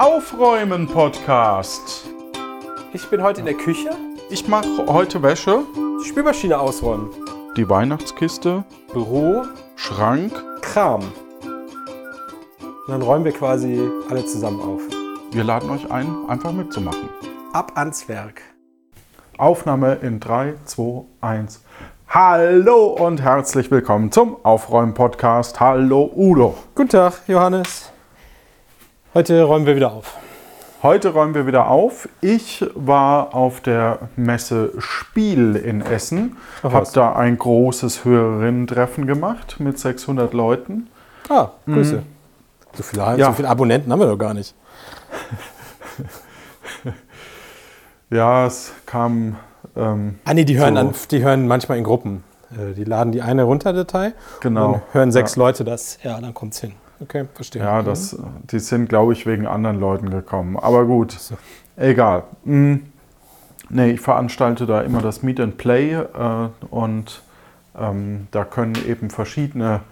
Aufräumen Podcast. Ich bin heute in der Küche. Ich mache heute Wäsche, Die Spülmaschine ausräumen. die Weihnachtskiste, Büro, Schrank. Kram. Und dann räumen wir quasi alle zusammen auf. Wir laden euch ein, einfach mitzumachen. Ab ans Werk. Aufnahme in 3, 2, 1. Hallo und herzlich willkommen zum Aufräumen Podcast. Hallo Udo. Guten Tag, Johannes. Heute räumen wir wieder auf. Heute räumen wir wieder auf. Ich war auf der Messe Spiel in Essen, Ach, habe da ein großes Hörerinnen-Treffen gemacht mit 600 Leuten. Ah, Grüße. So, viele, Ja. so viele Abonnenten haben wir doch gar nicht. Ja, es kam ähm, Ah, nee, die hören, So. an, die hören manchmal in Gruppen. Äh, Die laden die eine runter-Datei. Genau. Dann hören sechs Leute das. Ja, dann kommt's hin. Okay, verstehe. Ja, das, die sind, glaube ich, wegen anderen Leuten gekommen. Aber gut, egal. Hm. Nee, ich veranstalte da immer das Meet and Play äh, und ähm, da können eben verschiedene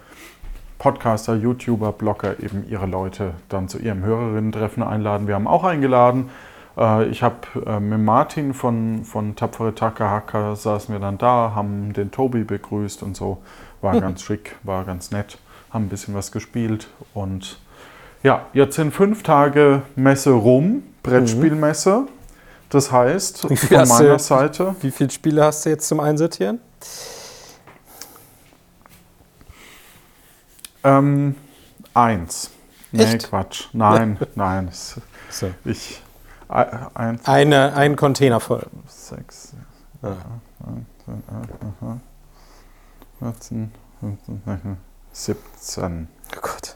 Podcaster, YouTuber, Blogger eben ihre Leute dann zu ihrem Hörerinnen-Treffen einladen. Wir haben auch eingeladen. Äh, ich habe äh, mit Martin von, von Tapfere Takahaka saßen wir dann da, haben den Tobi begrüßt und so. War ganz schick, war ganz nett, haben ein bisschen was gespielt und ja, jetzt sind fünf Tage Messe rum, Brettspielmesse. Das heißt, von hast du- meiner Seite, Wie viele Spiele hast du jetzt zum Einsortieren? ähm, eins. Nee, Echt? Quatsch. Nein, nein. So. Ich, äh, eins, Eine, ein Container voll. sechs, Ja. 14, 15, 16, 17. Oh Gott.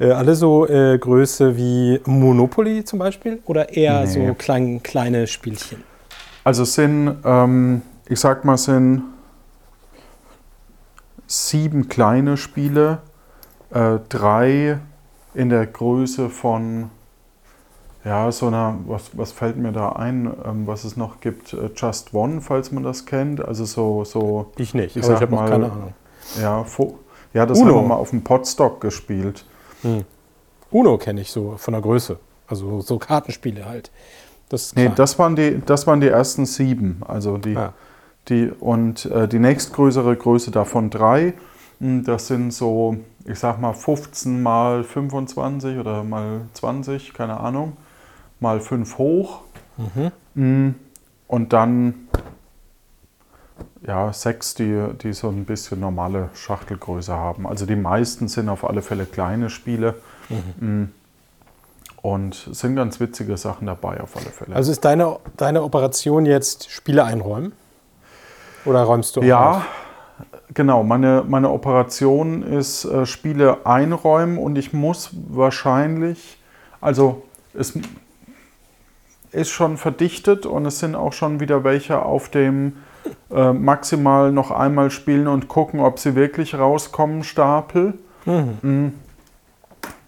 Äh, alle so äh, Größe wie Monopoly zum Beispiel oder eher Nee. so klein, kleine Spielchen? Also sind, ähm, ich sag mal, sind sieben kleine Spiele, äh, drei in der Größe von, ja, so einer, was, was fällt mir da ein, ähm, was es noch gibt, äh, Just One, falls man das kennt. Also so, so Ich nicht, Ich ich habe mal- keine Ahnung. ja, fo- ja, das Uno. haben wir mal auf dem Podstock gespielt. Uno kenne ich so von der Größe. Also so Kartenspiele halt. Das Nee, das waren die, das waren die ersten sieben. Also die, Ah. die und äh, die nächstgrößere Größe davon drei. Hm, Das sind so, ich sag mal 15 mal 25 oder mal 20, keine Ahnung, mal 5 hoch. Hm, Und dann ja, sechs, die, die so ein bisschen normale Schachtelgröße haben. Also die meisten sind auf alle Fälle kleine Spiele. Hm. Und es sind ganz witzige Sachen dabei auf alle Fälle. Also ist deine, deine Operation jetzt Spiele einräumen? Oder räumst du Ja, auf? genau. Meine, meine Operation ist äh, Spiele einräumen und ich muss wahrscheinlich, also es ist schon verdichtet und es sind auch schon wieder welche auf dem äh, maximal noch einmal spielen und gucken, ob sie wirklich rauskommen, Stapel. Mm.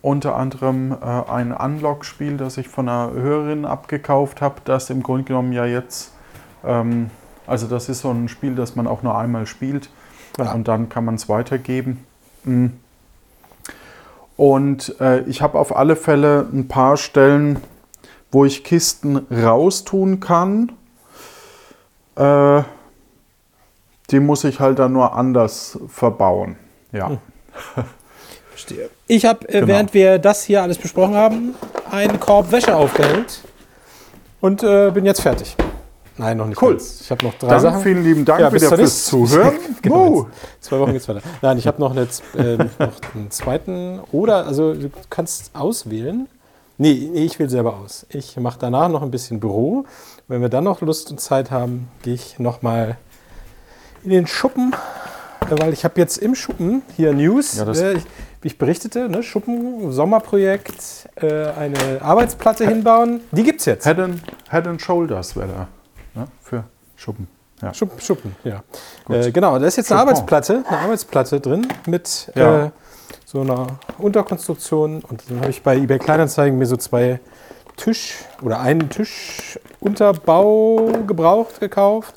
Unter anderem äh, ein Unlock-Spiel, das ich von einer Hörerin abgekauft habe, das im Grunde genommen ja jetzt, ähm, also das ist so ein Spiel, das man auch nur einmal spielt Ja. und dann kann man es weitergeben. Mm. Und äh, ich habe auf alle Fälle ein paar Stellen, wo ich Kisten raustun kann. Äh, die muss ich halt dann nur anders verbauen. Ja. Verstehe. Ich habe, äh, Genau. während wir das hier alles besprochen haben, einen Korb Wäsche aufgehängt und äh, bin jetzt fertig. Nein, noch nicht. Cool. Ganz. Ich habe noch drei Dann Sachen. vielen lieben Dank Ja, wieder fürs Zuhören. genau, zwei Wochen geht's weiter. Nein, ich habe noch, eine, äh, noch einen zweiten oder, also du kannst auswählen. Nee, nee ich wähle selber aus. Ich mache danach noch ein bisschen Büro. Wenn wir dann noch Lust und Zeit haben, gehe ich nochmal in den Schuppen, äh, weil ich habe jetzt im Schuppen hier News, Ja, äh, ich, wie ich berichtete, ne, Schuppen, Sommerprojekt, äh, eine Arbeitsplatte hinbauen. Die gibt's jetzt. Head and, Head and Shoulders wäre da. Ne? Für Schuppen. Ja. Schuppen, Schuppen, ja. Äh, genau, da ist jetzt eine Schuppen. Arbeitsplatte, eine Arbeitsplatte drin mit Ja. äh, so einer Unterkonstruktion. Und dann habe ich bei eBay Kleinanzeigen mir so zwei Tisch oder einen Tischunterbau gebraucht gekauft,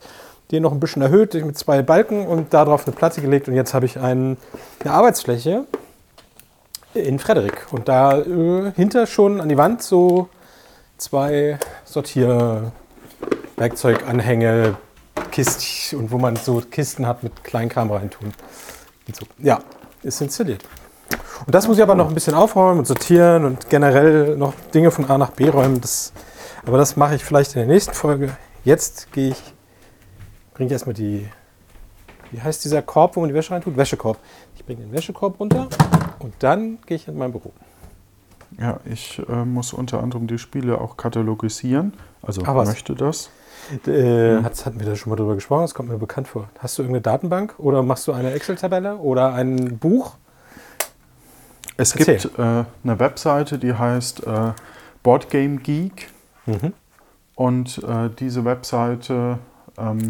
den noch ein bisschen erhöht mit zwei Balken und darauf eine Platte gelegt. Und jetzt habe ich einen, eine Arbeitsfläche In Frederik. Und da äh, hinter schon an die Wand so zwei Sortierwerkzeuganhänge, Kisten und wo man so Kisten hat mit Kleinkram reintun. Und so. Ja, ist installiert. Und das muss ich aber noch ein bisschen aufräumen und sortieren und generell noch Dinge von A nach B räumen. Das, aber das mache ich vielleicht in der nächsten Folge. Jetzt gehe ich, bringe ich erstmal die, wie heißt dieser Korb, wo man die Wäsche reintut? Wäschekorb. Ich bringe den Wäschekorb runter und dann gehe ich in mein Büro. Ja, ich äh, muss unter anderem die Spiele auch katalogisieren. Also Ah, möchte das. Äh, hat, hatten wir da schon mal drüber gesprochen? Das kommt mir bekannt vor. Hast du irgendeine Datenbank oder machst du eine Excel-Tabelle oder ein Buch? Es Erzähl. gibt äh, eine Webseite, die heißt äh, Boardgame Geek. Mhm. Und äh, diese Webseite, ähm,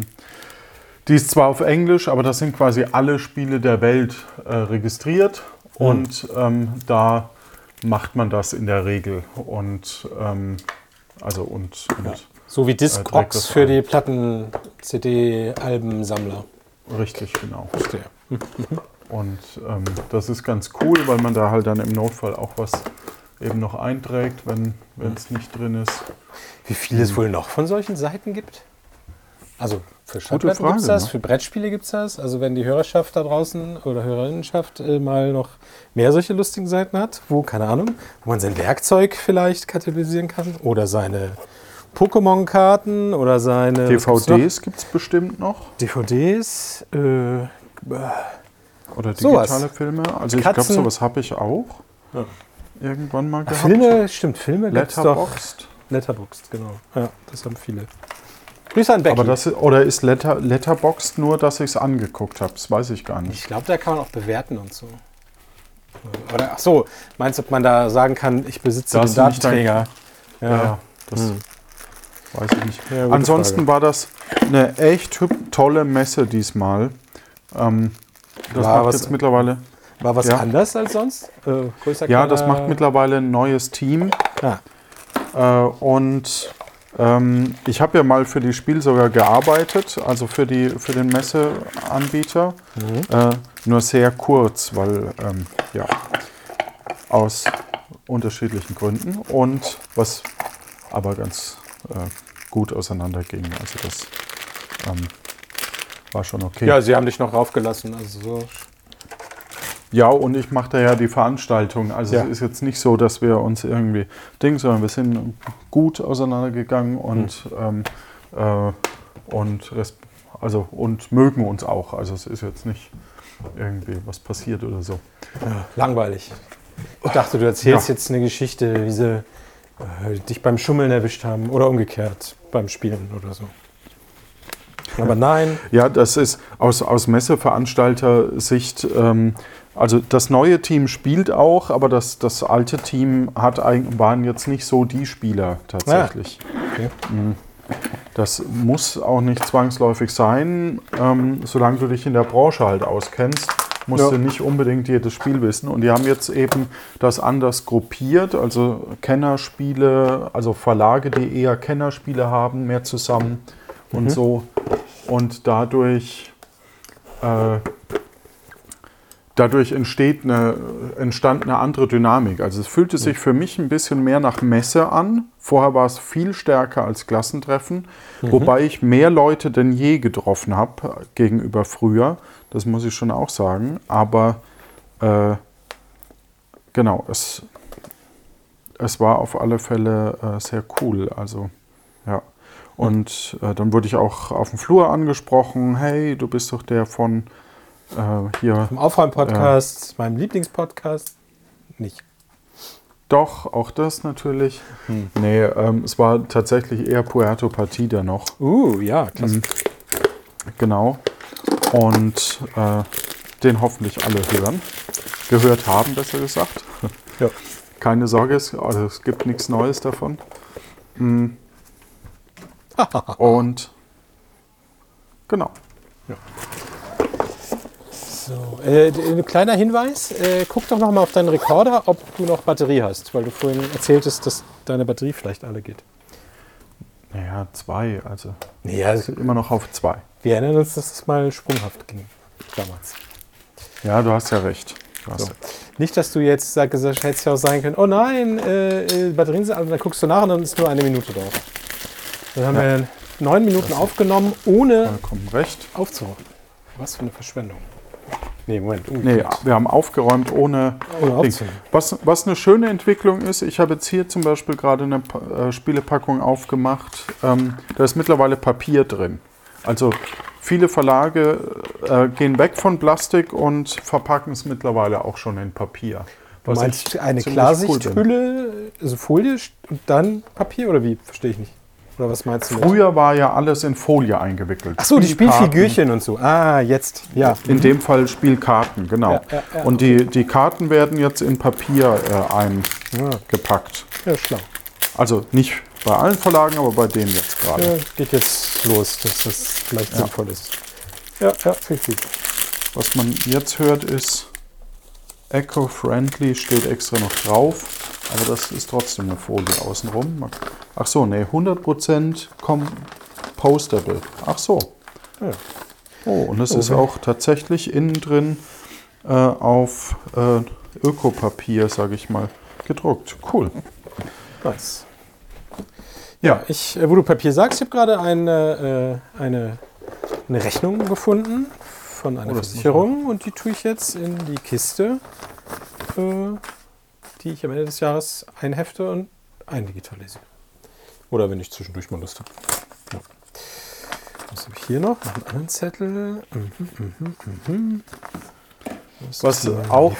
die ist zwar auf Englisch, aber das sind quasi alle Spiele der Welt äh, registriert. Hm. Und ähm, da macht man das in der Regel. Und ähm, also und, und So wie Äh, Discogs das für die Platten-CD-Albensammler. richtig genau. Verstehe. Und ähm, das ist ganz cool, weil man da halt dann im Notfall auch was eben noch einträgt, wenn es nicht drin ist. Wie viel es wohl noch von solchen Seiten gibt? Also für Schallplatten gibt es das, ne? für Brettspiele gibt es das. Also wenn die Hörerschaft da draußen oder Hörerinnenschaft äh, mal noch mehr solche lustigen Seiten hat, wo, keine Ahnung, wo man sein Werkzeug vielleicht katalogisieren kann oder seine Pokémon-Karten oder seine? DVDs gibt es bestimmt noch. DVDs, äh, Oder Sowas. digitale Filme. Also ich glaube, Katzen. sowas habe ich auch Ja. irgendwann mal gehabt. Filme, stimmt, Filme gibt's doch. Letterboxd. Letterboxd, genau. Ja, das haben viele. Grüße an Becky. Aber das oder ist Letter, Letterboxd nur, dass ich es angeguckt habe? Das weiß ich gar nicht. Ich glaube, da kann man auch bewerten und so. Oder, ach so, meinst du, ob man da sagen kann, ich besitze Das den nicht dein- Datenträger? Ja, ja das Hm. weiß ich nicht. Ja, Ansonsten Frage. war das eine echt tolle Messe diesmal. Ähm, das War macht was- jetzt mittlerweile. War was Ja. anders als sonst? Äh, Ja, das macht mittlerweile ein neues Team. Ah, Äh, und ähm, ich habe ja mal für die Spiel sogar gearbeitet, also für, die, für den Messeanbieter. Äh, nur sehr kurz, weil ähm, ja, aus unterschiedlichen Gründen. Und was aber ganz äh, gut auseinanderging. Also das ähm, war schon okay. ja, sie haben dich noch raufgelassen. Also so. Ja, und ich mache da ja die Veranstaltung. Also Ja. es ist jetzt nicht so, dass wir uns irgendwie Ding, sondern wir sind gut auseinandergegangen und, Hm. ähm, äh, und, also, und mögen uns auch. Also es ist jetzt nicht irgendwie was passiert oder so. Langweilig. Ich dachte, du erzählst Ja. jetzt eine Geschichte, wie sie äh, dich beim Schummeln erwischt haben oder umgekehrt beim Spielen oder so. Aber nein. Ja, das ist aus, aus Messeveranstalter-Sicht, ähm, also das neue Team spielt auch, aber das, das alte Team hat, waren jetzt nicht so die Spieler tatsächlich. Okay. Mhm. Das muss auch nicht zwangsläufig sein, ähm, solange du dich in der Branche halt auskennst. Musst Ja. du nicht unbedingt jedes Spiel wissen. Und die haben jetzt eben das anders gruppiert, also Kennerspiele, also Verlage, die eher Kennerspiele haben, mehr zusammen und so. Und dadurch, äh, dadurch entsteht eine, entstand eine andere Dynamik. Also es fühlte sich für mich ein bisschen mehr nach Messe an. Vorher war es viel stärker als Klassentreffen, wobei ich mehr Leute denn je getroffen habe gegenüber früher. Das muss ich schon auch sagen. Aber äh, genau, es, es war auf alle Fälle äh, sehr cool. Also ja. Und äh, dann wurde ich auch auf dem Flur angesprochen, hey, du bist doch der von äh, hier. Im Aufräumen-Podcast, meinem Lieblingspodcast, nicht. Doch, auch das natürlich. Nee, ähm, es war tatsächlich eher Puerto Partida noch. Uh, ja, klasse. Genau. Und äh, den hoffentlich alle hören. Gehört haben, besser gesagt. Ja. Keine Sorge, es, also es gibt nichts Neues davon. Mm. Und genau. So, äh, ein kleiner Hinweis, äh, guck doch noch mal auf deinen Rekorder, ob du noch Batterie hast, weil du vorhin erzähltest, dass deine Batterie vielleicht alle geht. Naja, zwei, also Ja, immer noch auf zwei. wir erinnern uns, dass es mal sprunghaft ging damals. Ja, du hast ja recht. Krass. So. Nicht, dass du jetzt sagst, das hätte es ja auch sein können, oh nein, äh, äh, Batterien sind alle, dann guckst du nach und dann ist nur eine Minute drauf. Dann haben Ja. wir neun Minuten aufgenommen, ohne aufzuräumen. Was für eine Verschwendung. Nee, Moment. Nee, wir haben aufgeräumt ohne Ohne Ding. aufzuräumen. Was, was eine schöne Entwicklung ist, ich habe jetzt hier zum Beispiel gerade eine Pa- äh, Spielepackung aufgemacht. Ähm, da ist mittlerweile Papier drin. Also viele Verlage äh, gehen weg von Plastik und verpacken es mittlerweile auch schon in Papier. Du Was meinst eine ziemlich cool. Klarsichthülle, also Folie und dann Papier oder wie? Verstehe ich nicht. Oder was meinst du? mit- Früher war ja alles in Folie eingeingekriegt. Ach so, die. Spielfigürchen und so. Ah, jetzt. Ja. In dem Fall Spielkarten, genau. Ja, ja, ja, und die, die Karten werden jetzt in Papier äh, eingepackt. Ja, schlau. Also nicht bei allen Verlagen, aber bei denen jetzt gerade. Ja, geht jetzt los, dass das vielleicht sinnvoll ist. Ja, ja, finde gut. Was man jetzt hört ist Eco-Friendly, steht extra noch drauf. Aber das ist trotzdem eine Folie außenrum. Ach so, nee, 100% compostable. Ach so. Ja. Oh, und es ist Okay. auch tatsächlich innen drin äh, auf äh, Ökopapier, sage ich mal, gedruckt. Cool. Nice. Ja, Ich, äh, wo du Papier sagst, ich habe gerade eine, äh, eine, eine Rechnung gefunden von einer Oh, Versicherung und die tue ich jetzt in die Kiste, äh, die ich am Ende des Jahres einhefte und eindigitalisiere. Oder wenn ich zwischendurch mal Lust habe. Ja. Was habe ich hier noch? Noch einen anderen Zettel. Mhm, mhm, mhm. Was ist mein auch-.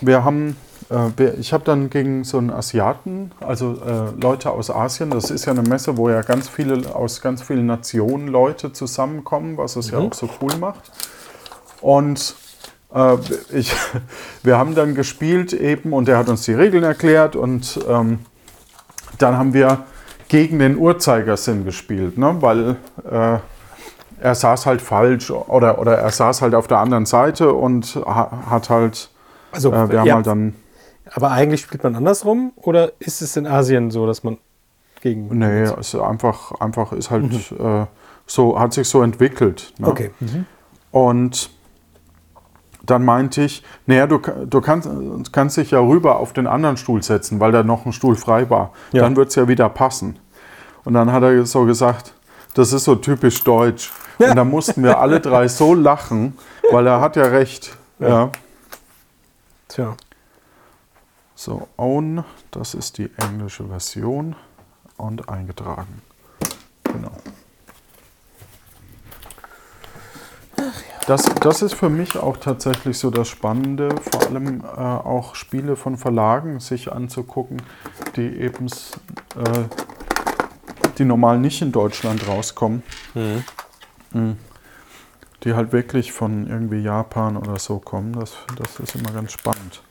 Wir haben, äh, ich habe dann gegen so einen Asiaten, also äh, Leute aus Asien, das ist ja eine Messe, wo ja ganz viele aus ganz vielen Nationen Leute zusammenkommen, was es ja Mhm. auch so cool macht. Und äh, ich, wir haben dann gespielt eben und er hat uns die Regeln erklärt und ähm, dann haben wir gegen den Uhrzeigersinn gespielt, ne? weil äh, er saß halt falsch oder, oder er saß halt auf der anderen Seite und ha, hat halt Also, äh, wir haben ja, halt dann, aber eigentlich spielt man andersrum oder ist es in Asien so, dass man gegen. nee, es ist einfach, einfach ist halt äh, so, hat sich so entwickelt. Ne? Okay. Und dann meinte ich, naja, du, du kannst, kannst dich ja rüber auf den anderen Stuhl setzen, weil da noch ein Stuhl frei war. Ja. Dann wird es ja wieder passen. Und dann hat er so gesagt, das ist so typisch deutsch. Und da mussten wir alle drei so lachen, weil er hat ja recht. Ja. Tja. So, own, das ist die englische Version und eingetragen. Genau. Das, das ist für mich auch tatsächlich so das Spannende, vor allem äh, auch Spiele von Verlagen sich anzugucken, die eben äh, die normal nicht in Deutschland rauskommen, Mhm. die halt wirklich von irgendwie Japan oder so kommen. Das, das ist immer ganz spannend.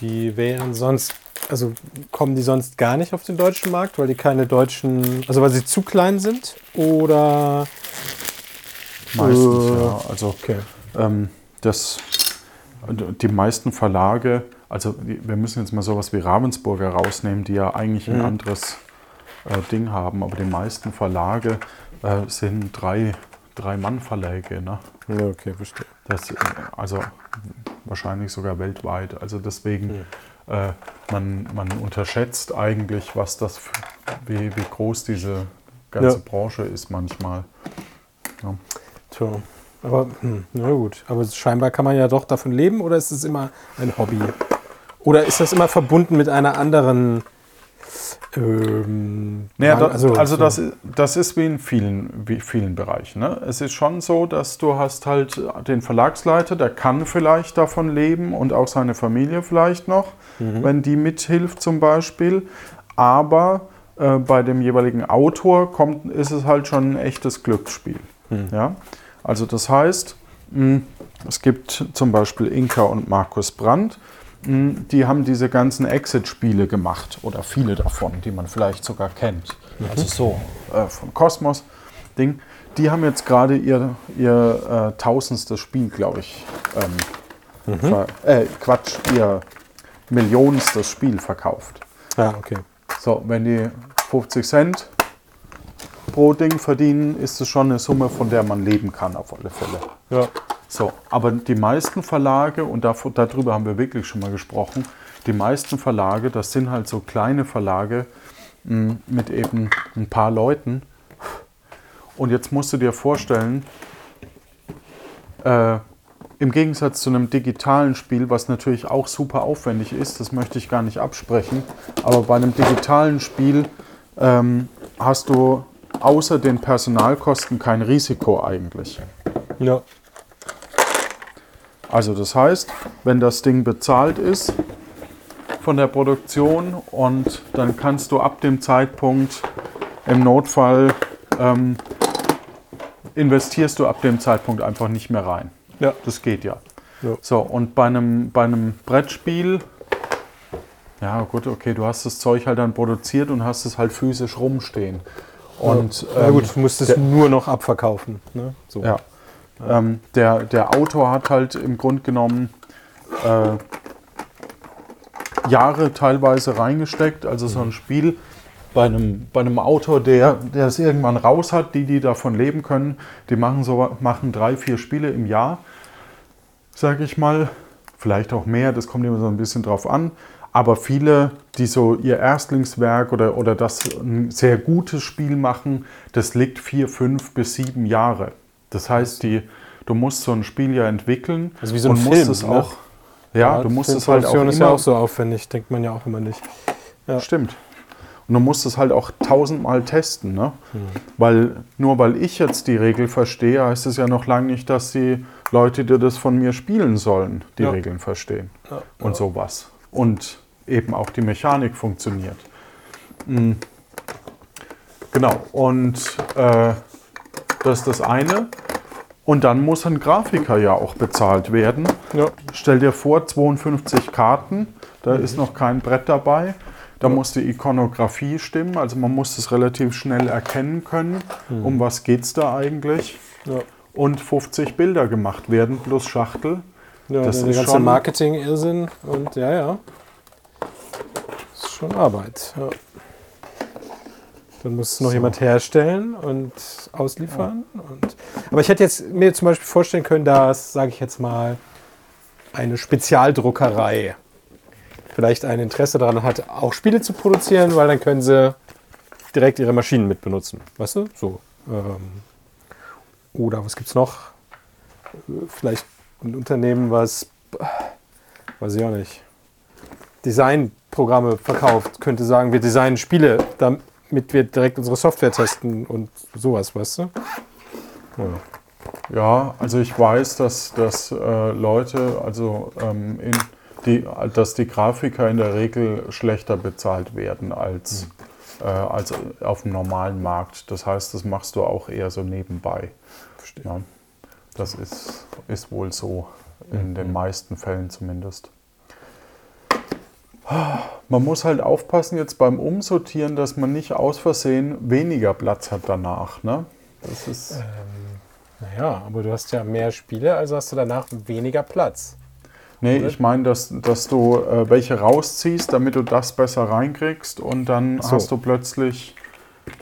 Die wären sonst, also kommen die sonst gar nicht auf den deutschen Markt, weil die keine deutschen, also weil sie zu klein sind? Oder. Meistens, Äh, ja. Also Okay. ähm, das, die meisten Verlage, also wir müssen jetzt mal sowas wie Ravensburger rausnehmen, die ja eigentlich ein Mhm. anderes äh, Ding haben, aber die meisten Verlage äh, sind drei, drei Mann-Verläge. Ne? Ja, okay, verstehe. Das, äh, also wahrscheinlich sogar weltweit. Also deswegen, äh, man, man unterschätzt eigentlich, was das, wie, wie groß diese ganze Ja. Branche ist manchmal. Ja. Tja. Aber, hm, na gut. Aber scheinbar kann man ja doch davon leben oder ist es immer ein Hobby? Oder ist das immer verbunden mit einer anderen. Ähm, Naja, da, also, so- das, das ist wie in vielen, wie vielen Bereichen. Ne? Es ist schon so, dass du hast halt den Verlagsleiter, der kann vielleicht davon leben und auch seine Familie vielleicht noch, wenn die mithilft zum Beispiel. Aber äh, bei dem jeweiligen Autor kommt, ist es halt schon ein echtes Glücksspiel. Ja? Also das heißt, mh, es gibt zum Beispiel Inka und Markus Brandt. mh, Die haben diese ganzen Exit-Spiele gemacht oder viele davon, die man vielleicht sogar kennt. Also so äh, von Cosmos Ding. Die haben jetzt gerade ihr, ihr äh, tausendstes Spiel, glaube ich, ähm, ver äh, Quatsch, ihr millionstes Spiel verkauft. Ja, okay. So, wenn die 50 Cent Ding verdienen, ist es schon eine Summe, von der man leben kann, auf alle Fälle. Ja. So, aber die meisten Verlage, und darüber haben wir wirklich schon mal gesprochen, die meisten Verlage, das sind halt so kleine Verlage mh, mit eben ein paar Leuten. Und jetzt musst du dir vorstellen, äh, im Gegensatz zu einem digitalen Spiel, was natürlich auch super aufwendig ist, das möchte ich gar nicht absprechen, aber bei einem digitalen Spiel ähm, hast du außer den Personalkosten kein Risiko eigentlich. Ja. Also das heißt, wenn das Ding bezahlt ist von der Produktion und dann kannst du ab dem Zeitpunkt im Notfall ähm, investierst du ab dem Zeitpunkt einfach nicht mehr rein. Ja. Das geht ja. Ja. So, und bei einem, bei einem Brettspiel, ja gut, okay, du hast das Zeug halt dann produziert und hast es halt physisch rumstehen. Und ja ähm, gut, du musst es der- nur noch abverkaufen. Ne? So. ja. Ähm, der, der Autor hat halt im Grunde genommen äh, Jahre teilweise reingesteckt. Also so ein Spiel bei einem, bei einem Autor, der, der es irgendwann raus hat, die, die davon leben können, die machen, so, machen drei, vier Spiele im Jahr, sage ich mal. Vielleicht auch mehr, das kommt immer so ein bisschen drauf an. Aber viele, die so ihr Erstlingswerk oder, oder das ein sehr gutes Spiel machen, das liegt vier, fünf bis sieben Jahre. Das heißt, die, du musst so ein Spiel ja entwickeln. Also wie so ein und Film, musst es ne? auch. Ja, du musst es halt auch immer, ist ja auch so aufwendig, denkt man ja auch immer nicht. Ja. Stimmt. Und du musst es halt auch tausendmal testen, ne? Hm. Weil nur weil ich jetzt die Regel verstehe, heißt es ja noch lange nicht, dass die Leute, die das von mir spielen sollen, die Ja. Regeln verstehen. Ja. Und sowas. Und eben auch die Mechanik funktioniert. Mhm. Genau. Und äh, das ist das eine. Und dann muss ein Grafiker ja auch bezahlt werden. Ja. Stell dir vor, 52 Karten, da ist noch kein Brett dabei. Da muss die Ikonografie stimmen, also man muss es relativ schnell erkennen können, um was geht es da eigentlich. Ja. Und 50 Bilder gemacht werden plus Schachtel. Ja, Das der ist ganze schon- Marketing-Irrsinn und ja, ja. Ist schon Arbeit. Ja. Dann muss es noch jemand herstellen und ausliefern. Und, aber ich hätte jetzt mir zum Beispiel vorstellen können, dass, sage ich jetzt mal, eine Spezialdruckerei vielleicht ein Interesse daran hat, auch Spiele zu produzieren, weil dann können sie direkt ihre Maschinen mit benutzen. Weißt du? So. Ähm, oder was gibt's noch? Vielleicht ein Unternehmen, was, weiß ich auch nicht, Designprogramme verkauft, könnte sagen, wir designen Spiele, damit wir direkt unsere Software testen und sowas, weißt du? Ja. Ja, also ich weiß, dass, dass äh, Leute, also ähm, in die, dass die Grafiker in der Regel schlechter bezahlt werden als, äh, als auf dem normalen Markt. Das heißt, das machst du auch eher so nebenbei. Verstehe. Ja, das ist, ist wohl so, in den meisten Fällen zumindest. Man muss halt aufpassen jetzt beim Umsortieren, dass man nicht aus Versehen weniger Platz hat danach. Ne? Das ist, Ähm, naja, aber du hast ja mehr Spiele, also hast du danach weniger Platz. Nee, Oder? ich meine, dass, dass du äh, welche rausziehst, damit du das besser reinkriegst und dann So. hast du plötzlich,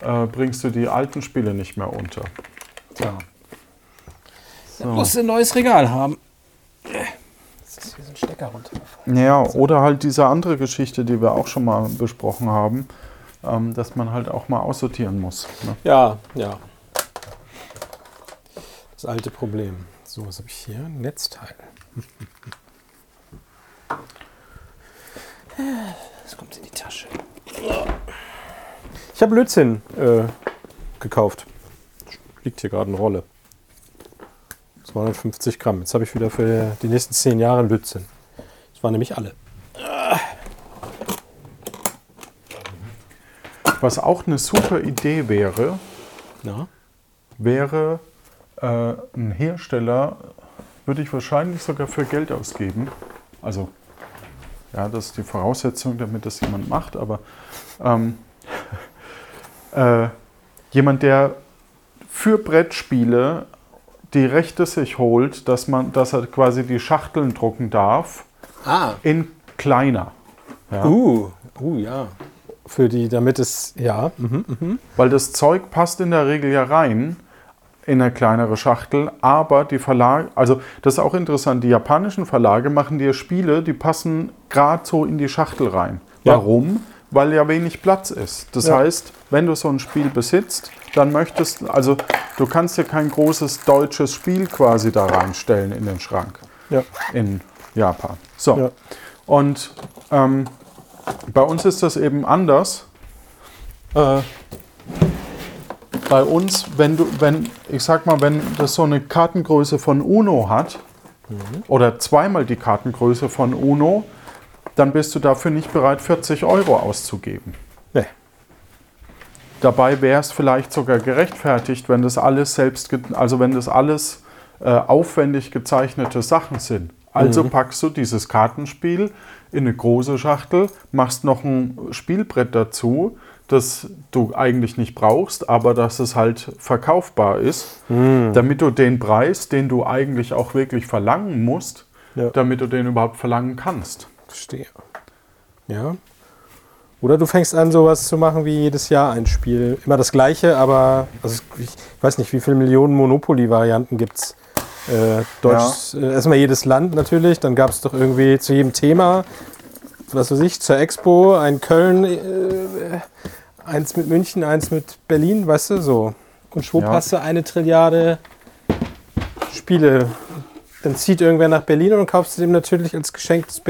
äh, bringst du die alten Spiele nicht mehr unter. Tja. So. Musst du ein neues Regal haben. Das ist hier so ein Stecker runtergefallen. Ja, oder halt diese andere Geschichte, die wir auch schon mal besprochen haben, ähm, dass man halt auch mal aussortieren muss. Ne? Ja, ja. Das alte Problem. So, was habe ich hier? Ein Netzteil. Das kommt in die Tasche. Ich habe Blödsinn äh, gekauft. Liegt hier gerade eine Rolle. 250 Gramm. Jetzt habe ich wieder für die nächsten 10 Jahre Blödsinn. Das waren nämlich alle. Was auch eine super Idee wäre, Ja. wäre äh, ein Hersteller, würde ich wahrscheinlich sogar für Geld ausgeben. Also, ja, das ist die Voraussetzung, damit das jemand macht, aber ähm, äh, jemand, der für Brettspiele die Rechte sich holt, dass, man, dass er quasi die Schachteln drucken darf, Ah. in kleiner. Ja. Uh, uh, ja. Für die, damit es, ja. Mhm, mhm. Weil das Zeug passt in der Regel ja rein. in eine kleinere Schachtel, aber die Verlage, also das ist auch interessant, die japanischen Verlage machen dir Spiele, die passen gerade so in die Schachtel rein. Ja. Warum? Weil ja wenig Platz ist. Das Ja. heißt, wenn du so ein Spiel besitzt, dann möchtest, also du kannst dir kein großes deutsches Spiel quasi da reinstellen in den Schrank Ja. in Japan. So. Ja. Und ähm, bei uns ist das eben anders. Äh, bei uns, wenn du, wenn, ich sag mal, wenn das so eine Kartengröße von Uno hat, oder zweimal die Kartengröße von Uno, dann bist du dafür nicht bereit, 40 Euro auszugeben. Nee. Dabei wäre es vielleicht sogar gerechtfertigt, wenn das alles selbst, also wenn das alles äh, aufwendig gezeichnete Sachen sind. Also packst du dieses Kartenspiel in eine große Schachtel, machst noch ein Spielbrett dazu, das du eigentlich nicht brauchst, aber dass es halt verkaufbar ist, damit du den Preis, den du eigentlich auch wirklich verlangen musst, Ja. damit du den überhaupt verlangen kannst. Verstehe. Ja. Oder du fängst an, sowas zu machen wie jedes Jahr ein Spiel. Immer das gleiche, aber also ich weiß nicht, wie viele Millionen Monopoly-Varianten gibt es. Äh, Deutsch, äh, erstmal jedes Land natürlich, dann gab es doch irgendwie zu jedem Thema, was weiß ich, zur Expo, ein Köln, äh, eins mit München, eins mit Berlin, weißt du, so. Und schwupp Ja. hast du eine Trilliarde Spiele. Dann zieht irgendwer nach Berlin und kaufst du dem natürlich als Geschenk das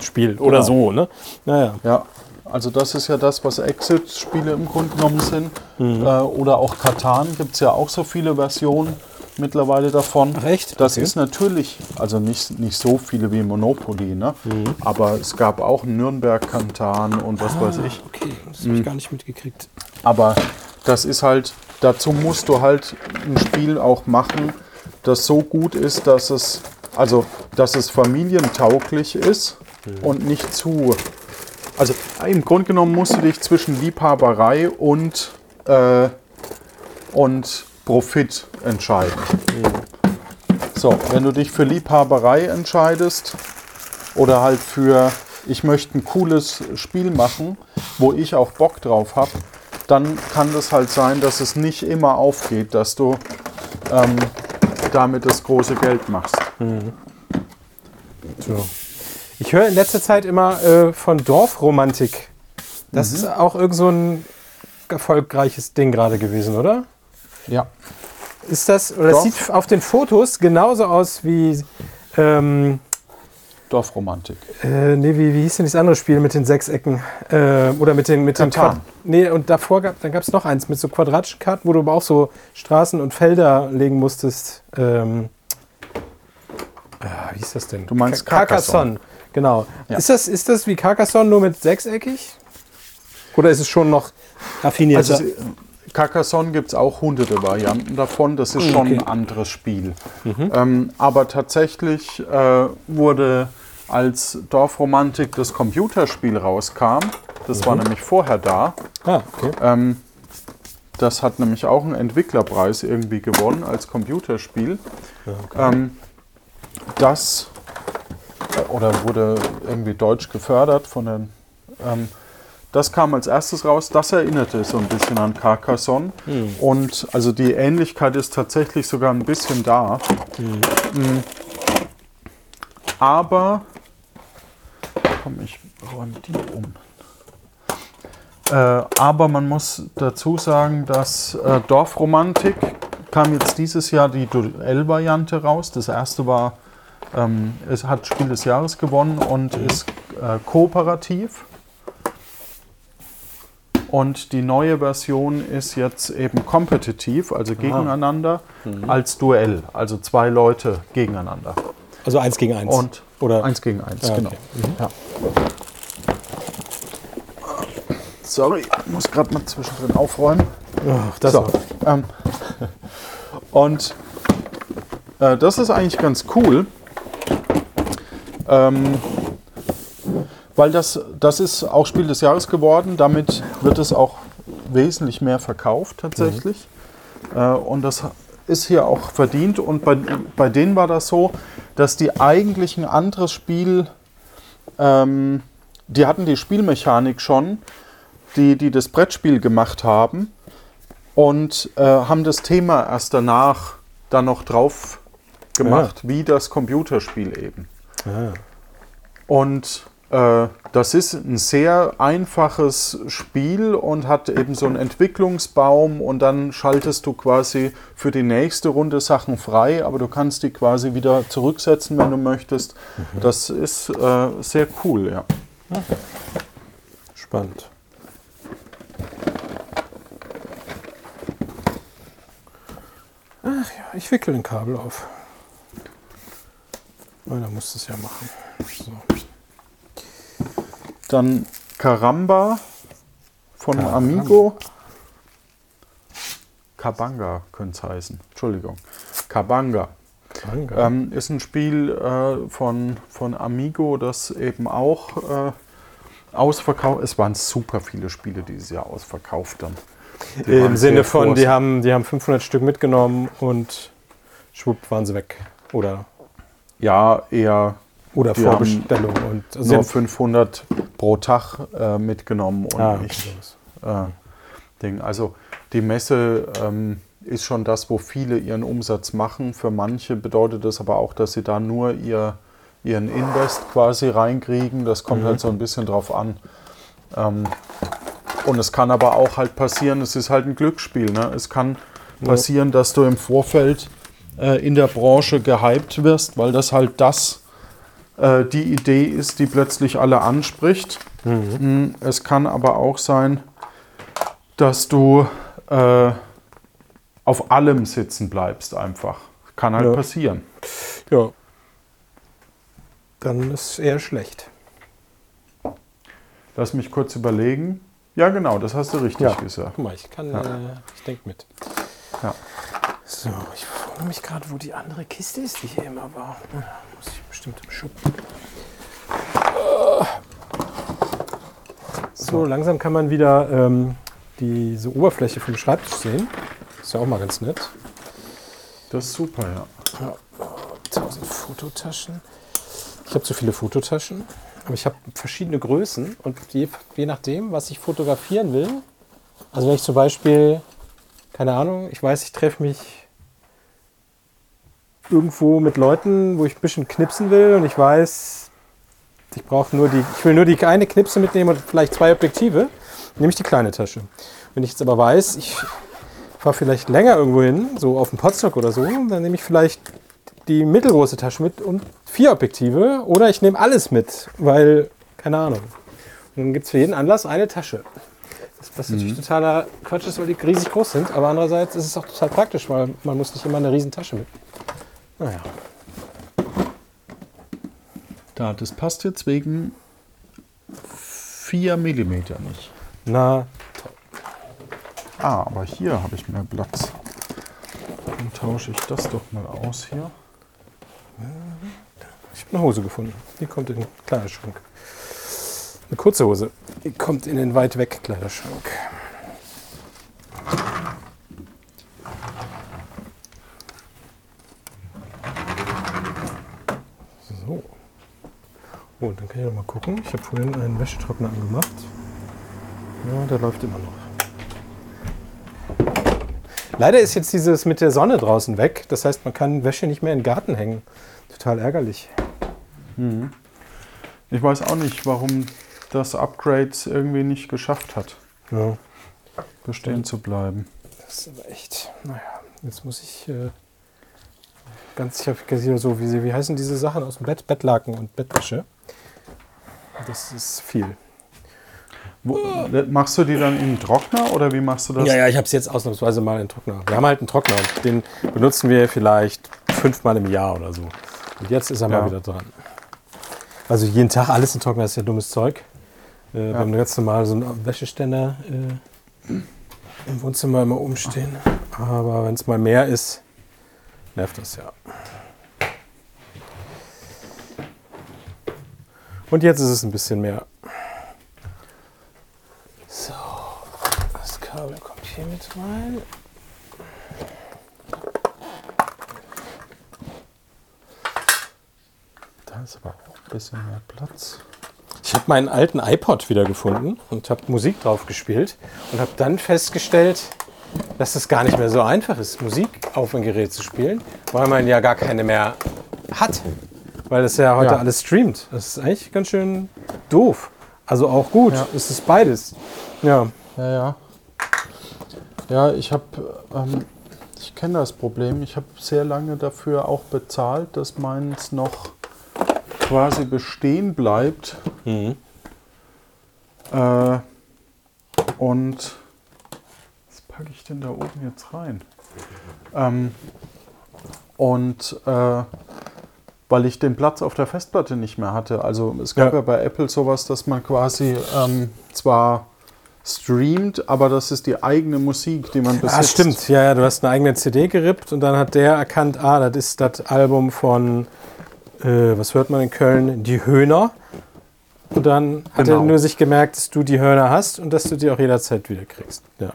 Berlin-Spiel. Oder Genau. so, ne? Naja. Ja, also das ist ja das, was Exit-Spiele im Grunde genommen sind. Mhm. Äh, oder auch Katan gibt es ja auch so viele Versionen mittlerweile davon. Ach, echt? Das Okay. ist natürlich, also nicht, nicht so viele wie Monopoly, ne? Mhm. aber es gab auch Nürnberg Katan und was weiß ich. Okay, das habe ich gar nicht mitgekriegt. Aber das ist halt, dazu musst du halt ein Spiel auch machen, das so gut ist, dass es, also, dass es familientauglich ist und nicht zu. Also im Grunde genommen musst du dich zwischen Liebhaberei und, äh, und Profit entscheiden. So, wenn du dich für Liebhaberei entscheidest oder halt für, ich möchte ein cooles Spiel machen, wo ich auch Bock drauf habe, dann kann das halt sein, dass es nicht immer aufgeht, dass du ähm, damit das große Geld machst. So. Ich höre in letzter Zeit immer äh, von Dorfromantik. Das ist auch irgend so ein erfolgreiches Ding gerade gewesen, oder? Ja. Ist das, oder das sieht auf den Fotos genauso aus wie, ähm, Dorfromantik. äh, nee, wie, wie hieß denn das andere Spiel mit den Sechsecken? Äh, oder mit den, mit den Katan. Quad- Nee, und davor gab, dann gab es noch eins mit so quadratischen Karten, wo du aber auch so Straßen und Felder legen musstest. Ähm, ah, wie hieß das denn? Du meinst Carcassonne. Genau. Ja. Ist, das, ist das wie Carcassonne nur mit sechseckig? Oder ist es schon noch raffinierter? Also Carcassonne gibt es auch hunderte Varianten davon. Das ist schon okay. ein anderes Spiel. Ähm, aber tatsächlich äh, wurde als Dorfromantik das Computerspiel rauskam, das war nämlich vorher da. ah, okay. Ähm, das hat nämlich auch einen Entwicklerpreis irgendwie gewonnen als Computerspiel. Ähm, das äh, oder wurde irgendwie deutsch gefördert von den. Ähm, das kam als erstes raus. Das erinnerte so ein bisschen an Carcassonne. Und also die Ähnlichkeit ist tatsächlich sogar ein bisschen da. Mm. Aber komm, ich räume die um. Äh, aber man muss dazu sagen, dass äh, Dorfromantik kam jetzt dieses Jahr die Duell-Variante raus. Das erste war, ähm, es hat Spiel des Jahres gewonnen und ist äh, kooperativ. Und die neue Version ist jetzt eben kompetitiv, also gegeneinander, als Duell, also zwei Leute gegeneinander. Also eins gegen eins. Und Oder eins gegen eins, Ja, genau. okay. Ja. Sorry, ich muss gerade mal zwischendrin aufräumen. Ach, das So, ähm, und äh, das ist eigentlich ganz cool, ähm, weil das, das ist auch Spiel des Jahres geworden. Damit wird es auch wesentlich mehr verkauft tatsächlich. Äh, und das ist hier auch verdient. Und bei, bei denen war das so, dass die eigentlich ein anderes Spiel, ähm, die hatten die Spielmechanik schon, die, die das Brettspiel gemacht haben. und äh, haben das Thema erst danach dann noch drauf gemacht, wie das Computerspiel eben. Ah. Und äh, das ist ein sehr einfaches Spiel und hat eben so einen Entwicklungsbaum und dann schaltest du quasi für die nächste Runde Sachen frei, aber du kannst die quasi wieder zurücksetzen, wenn du möchtest. Das ist äh, sehr cool, ja. Spannend. Ach ja, ich wickel ein Kabel auf. Einer muss das ja machen. So. Dann Caramba von Caramba. Amigo. Kabanga könnte es heißen. Entschuldigung. Kabanga. Ähm, ist ein Spiel äh, von, von Amigo, das eben auch äh, ausverkauft. Es waren super viele Spiele dieses Jahr ausverkauft dann. Die Im Sinne von, die haben, die haben 500 Stück mitgenommen und schwupp waren sie weg. Oder, Ja, eher oder Vorbestellung. Und, also nur haben- 500 pro Tag äh, mitgenommen und ah, sowas. äh, Ding. Also die Messe ähm, ist schon das, wo viele ihren Umsatz machen. Für manche bedeutet das aber auch, dass sie da nur ihr, ihren Invest quasi reinkriegen. Das kommt halt so ein bisschen drauf an. Ähm, und es kann aber auch halt passieren, es ist halt ein Glücksspiel. Ne? Es kann passieren, dass du im Vorfeld äh, in der Branche gehypt wirst, weil das halt das äh, die Idee ist, die plötzlich alle anspricht. Mm, Es kann aber auch sein, dass du äh, auf allem sitzen bleibst einfach. Kann halt Ja. passieren. Ja. Dann ist eher schlecht. Lass mich kurz überlegen. Ja, genau, das hast du richtig Ja. gesagt. Guck mal, ich kann, Ja. äh, ich denke mit. Ja. So, ich frage mich gerade, wo die andere Kiste ist, die hier immer war. Ja, muss ich bestimmt im Schub. So, langsam kann man wieder ähm, diese Oberfläche vom Schreibtisch sehen. Ist ja auch mal ganz nett. Das ist super, ja. 1000 Fototaschen. Ich habe zu viele Fototaschen, aber ich habe verschiedene Größen und je, je nachdem, was ich fotografieren will, also wenn ich zum Beispiel, keine Ahnung, ich weiß, ich treffe mich irgendwo mit Leuten, wo ich ein bisschen knipsen will und ich weiß, ich brauche nur die, ich will nur die eine Knipse mitnehmen und vielleicht zwei Objektive, nehme ich die kleine Tasche. Wenn ich jetzt aber weiß, ich fahre vielleicht länger irgendwo hin, so auf dem Potsdok oder so, dann nehme ich vielleicht die mittelgroße Tasche mit und vier Objektive oder ich nehme alles mit, weil, keine Ahnung. Und dann gibt es für jeden Anlass eine Tasche. Das, was natürlich totaler Quatsch ist, weil die riesig groß sind, aber andererseits ist es auch total praktisch, weil man muss nicht immer eine riesen Tasche mit. Naja, Da, das passt jetzt wegen 4 mm nicht. na, Ah, aber hier habe ich mehr Platz. Dann tausche ich das doch mal aus hier. ich habe eine Hose gefunden. Die kommt in den Kleiderschrank. Eine kurze Hose. Die kommt in den weit weg Kleiderschrank. So. Oh, und dann kann ich noch mal gucken. Ich habe vorhin einen Wäschetrockner angemacht. Ja, der läuft immer noch. Leider ist jetzt dieses mit der Sonne draußen weg. Das heißt, man kann Wäsche nicht mehr in den Garten hängen. Total ärgerlich. Ich weiß auch nicht, warum das Upgrade es irgendwie nicht geschafft hat, Ja, bestehen zu bleiben. das ist aber echt. Naja, jetzt muss ich äh, ganz, ich habe so, wie, wie heißen diese Sachen aus dem Bett? Bettlaken und Bettwäsche. Das ist viel. Wo, machst du die dann in den Trockner oder wie machst du das? Ja, ja, ich habe es jetzt ausnahmsweise mal in den Trockner. Wir haben halt einen Trockner und den benutzen wir vielleicht fünfmal im Jahr oder so. Und jetzt ist er Ja. mal wieder dran. Also jeden Tag alles in den Trockner ist ja dummes Zeug. Äh, Wir haben ganz normal so einen Wäscheständer äh, im Wohnzimmer immer umstehen. Aber wenn es mal mehr ist, nervt das ja. Und jetzt ist es ein bisschen mehr. So, das Kabel kommt hier mit rein. Da ist aber auch ein bisschen mehr Platz. Ich habe meinen alten iPod wiedergefunden und habe Musik drauf gespielt und habe dann festgestellt, dass es gar nicht mehr so einfach ist, Musik auf ein Gerät zu spielen, weil man ja gar keine mehr hat. Weil das ja heute Ja. alles streamt. Das ist eigentlich ganz schön doof. Also auch gut. Ja. Es ist beides. Ja. Ja, ja. Ja, ich habe, ähm, ich kenne das Problem. Ich habe sehr lange dafür auch bezahlt, dass meins noch quasi bestehen bleibt. Mhm. Äh, und was packe ich denn da oben jetzt rein? Ähm, und äh, weil ich den Platz auf der Festplatte nicht mehr hatte. Also es gab Ja. ja, bei Apple sowas, dass man quasi ähm, zwar streamt, aber das ist die eigene Musik, die man besitzt. Ah, stimmt. Ja, ja, du hast eine eigene CD gerippt und dann hat der erkannt, ah, das ist das Album von, äh, was hört man in Köln? Die Höhner. Und dann hat er Genau. nur sich gemerkt, dass du die Höhner hast und dass du die auch jederzeit wieder kriegst. Ja.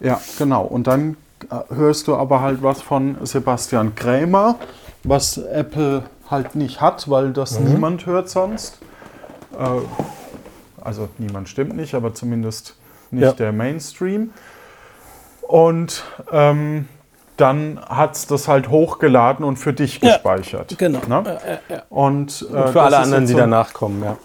Ja, genau. Und dann äh, hörst du aber halt was von Sebastian Krämer, was Apple halt nicht hat, weil das niemand hört sonst. Äh, also niemand stimmt nicht, aber zumindest nicht Ja. der Mainstream. Und ähm, dann hat es das halt hochgeladen und für dich Ja, gespeichert. genau. Ne? Und, äh, Und für alle anderen, die so- danach kommen, ja.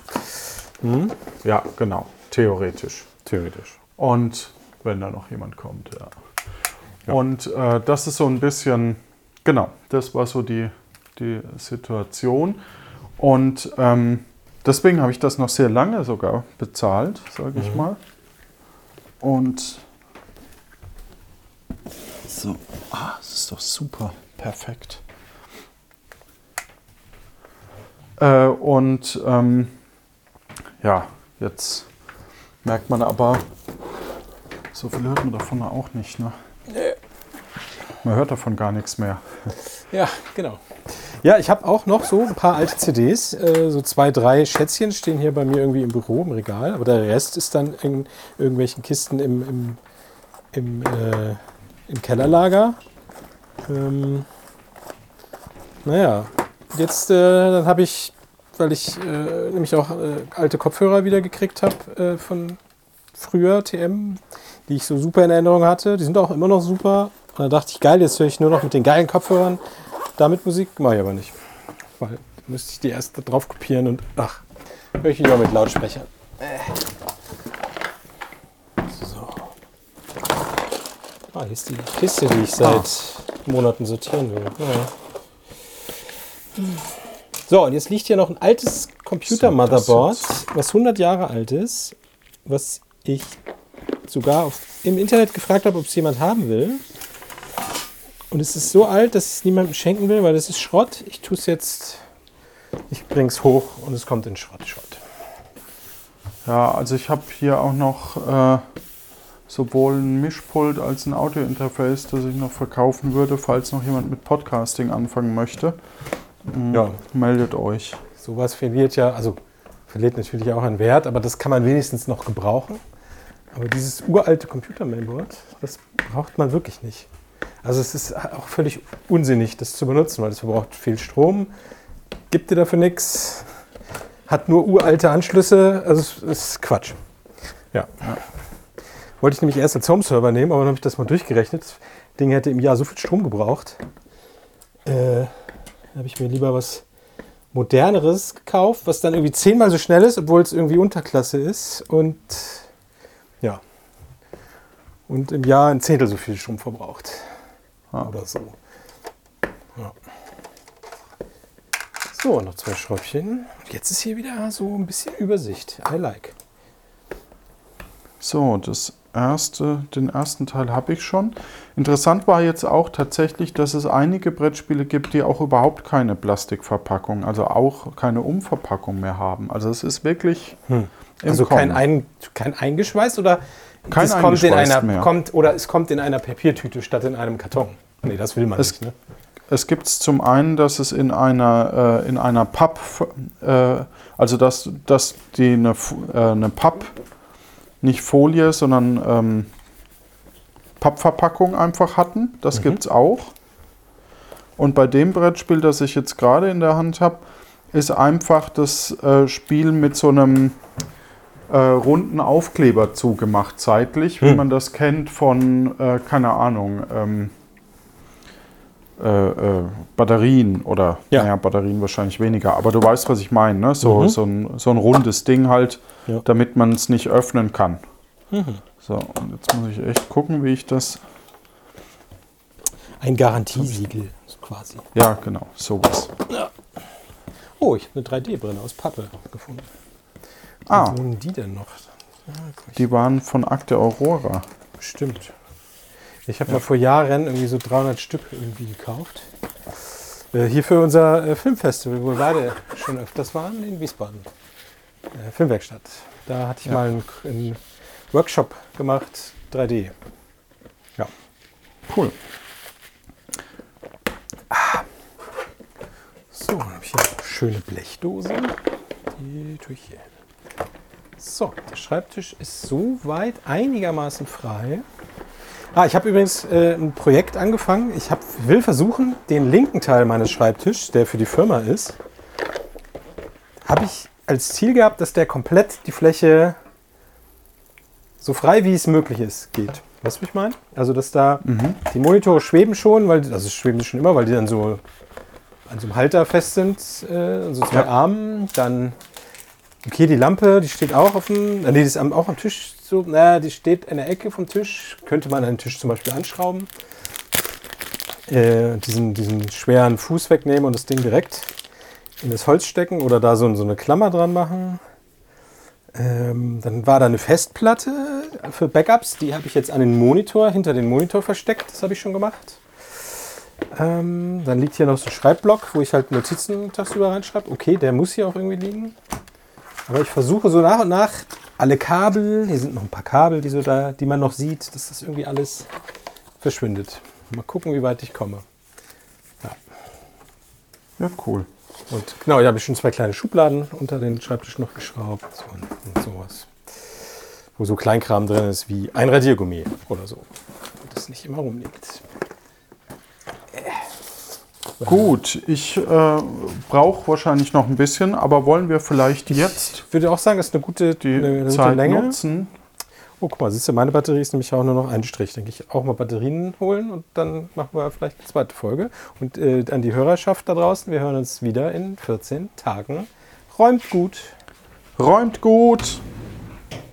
Ja, genau. Theoretisch. Theoretisch. Und wenn da noch jemand kommt, ja. Und äh, das ist so ein bisschen, genau, das war so die, die Situation. Und ähm, deswegen habe ich das noch sehr lange sogar bezahlt, sage ich mal. Und so, ah, das ist doch super, perfekt. Äh, und ähm, ja, jetzt merkt man aber, so viel hört man davon auch nicht, ne? Man hört davon gar nichts mehr. Ja, genau. Ja, ich habe auch noch so ein paar alte CDs. Äh, so zwei, drei Schätzchen stehen hier bei mir irgendwie im Büro, im Regal. Aber der Rest ist dann in irgendwelchen Kisten im, im, im, äh, im Kellerlager. Ähm, naja, jetzt äh, dann habe ich, weil ich äh, nämlich auch äh, alte Kopfhörer wieder gekriegt habe äh, von früher, TM, die ich so super in Erinnerung hatte. Die sind auch immer noch super. Und da dachte ich, geil, jetzt höre ich nur noch mit den geilen Kopfhörern damit Musik. Mache ich aber nicht. Weil da müsste ich die erst da drauf kopieren und ach, höre ich wieder mit Lautsprechern. Äh. So. Ah, hier ist die Kiste, die ich seit Monaten sortieren will. Ja. So, und jetzt liegt hier noch ein altes Computer-Motherboard, was 100 Jahre alt ist, was ich sogar auf, im Internet gefragt habe, ob es jemand haben will. Und es ist so alt, dass ich es niemandem schenken will, weil das ist Schrott. Ich tue es jetzt, ich bringe es hoch und es kommt in Schrott. Schrott. Ja, also ich habe hier auch noch äh, sowohl ein Mischpult als ein Audiointerface, das ich noch verkaufen würde, falls noch jemand mit Podcasting anfangen möchte. Mm, Ja. Meldet euch. Sowas verliert ja, also verliert natürlich auch an Wert, aber das kann man wenigstens noch gebrauchen. Aber dieses uralte Computer-Mainboard, das braucht man wirklich nicht. Also es ist auch völlig unsinnig, das zu benutzen, weil es verbraucht viel Strom, gibt dir dafür nichts, hat nur uralte Anschlüsse, also es ist Quatsch. Ja. Wollte ich nämlich erst als Home-Server nehmen, aber dann habe ich das mal durchgerechnet. Das Ding hätte im Jahr so viel Strom gebraucht. Äh, habe ich mir lieber was moderneres gekauft, was dann irgendwie zehnmal so schnell ist, obwohl es irgendwie Unterklasse ist und ja. Und im Jahr ein Zehntel so viel Strom verbraucht. Ah. Oder so. Ja. So, noch zwei Schräubchen. Und jetzt ist hier wieder so ein bisschen Übersicht. I like. So, das erste, den ersten Teil habe ich schon. Interessant war jetzt auch tatsächlich, dass es einige Brettspiele gibt, die auch überhaupt keine Plastikverpackung, also auch keine Umverpackung mehr haben. Also es ist wirklich im Also kein, ein, kein eingeschweißt oder Kein es kommt in einer mehr. kommt oder es kommt in einer Papiertüte statt in einem Karton. Nee, das will man Es- nicht, ne? Es gibt es zum einen, dass es in einer, äh, in einer Papp, äh, also dass, dass die eine, äh, eine Papp, nicht Folie, sondern ähm, Pappverpackung einfach hatten. Das gibt es auch. Und bei dem Brettspiel, das ich jetzt gerade in der Hand habe, ist einfach das äh, Spiel mit so einem äh, runden Aufkleber zugemacht, zeitlich, wie Hm. man das kennt von, äh, keine Ahnung, ähm, äh, äh, Batterien oder, Ja. naja, Batterien wahrscheinlich weniger, aber du weißt, was ich meine, ne? so, Mhm. so, ein, so ein rundes Ding halt, Ja. Mhm. damit man es nicht öffnen kann. So, und jetzt muss ich echt gucken, wie ich das, Ein Garantiesiegel quasi. ja genau, sowas. Oh, ich habe eine 3D-Brille aus Pappe gefunden. Ah. wohnen die denn noch? Ja, ich- Die waren von Akte Aurora. Stimmt. Ich habe mal vor Jahren irgendwie so 300 Stück irgendwie gekauft. Äh, hier für unser äh, Filmfestival, wo wir beide schon öfters waren, in Wiesbaden. Äh, Filmwerkstatt. Da hatte ich Ja. mal einen, einen Workshop gemacht, 3D. Ja. Cool. So, dann habe ich hier eine schöne Blechdose. Die tue ich hier hin. So, der Schreibtisch ist soweit einigermaßen frei. Ah, ich habe übrigens äh, ein Projekt angefangen. Ich hab, will versuchen, den linken Teil meines Schreibtisches, der für die Firma ist, habe ich als Ziel gehabt, dass der komplett die Fläche so frei wie es möglich ist geht. Weißt du, was ich meine? Also, dass da die Monitore schweben schon, weil also schweben die schon immer, weil die dann so an so einem Halter fest sind, äh, so zwei Ja. Armen. Dann, okay, die Lampe, die steht auch auf dem, äh, nee, die ist am, auch am Tisch so, naja, die steht in der Ecke vom Tisch. Könnte man an den Tisch zum Beispiel anschrauben. Äh, diesen, diesen schweren Fuß wegnehmen und das Ding direkt in das Holz stecken oder da so, so eine Klammer dran machen. Ähm, dann war da eine Festplatte für Backups, die habe ich jetzt an den Monitor, hinter den Monitor versteckt, das habe ich schon gemacht. Ähm, dann liegt hier noch so ein Schreibblock, wo ich halt Notizen tagsüber reinschreibe. Okay, der muss hier auch irgendwie liegen. Aber ich versuche so nach und nach alle Kabel, hier sind noch ein paar Kabel, die, so da, die man noch sieht, dass das irgendwie alles verschwindet. Mal gucken, wie weit ich komme. Ja, cool. Und genau, hier habe ich schon zwei kleine Schubladen unter den Schreibtisch noch geschraubt und, und sowas. Wo so Kleinkram drin ist wie ein Radiergummi oder so. Und das nicht immer rumliegt. Gut, ich äh, brauche wahrscheinlich noch ein bisschen, aber wollen wir vielleicht jetzt Ich würde auch sagen, das ist eine gute, die eine, eine gute Zeit Länge. nutzen? Oh, guck mal, siehst du, meine Batterie ist nämlich auch nur noch ein Strich. Denke ich auch mal Batterien holen und dann machen wir vielleicht eine zweite Folge. Und äh, an die Hörerschaft da draußen, wir hören uns wieder in 14 Tagen. Räumt gut. Räumt gut!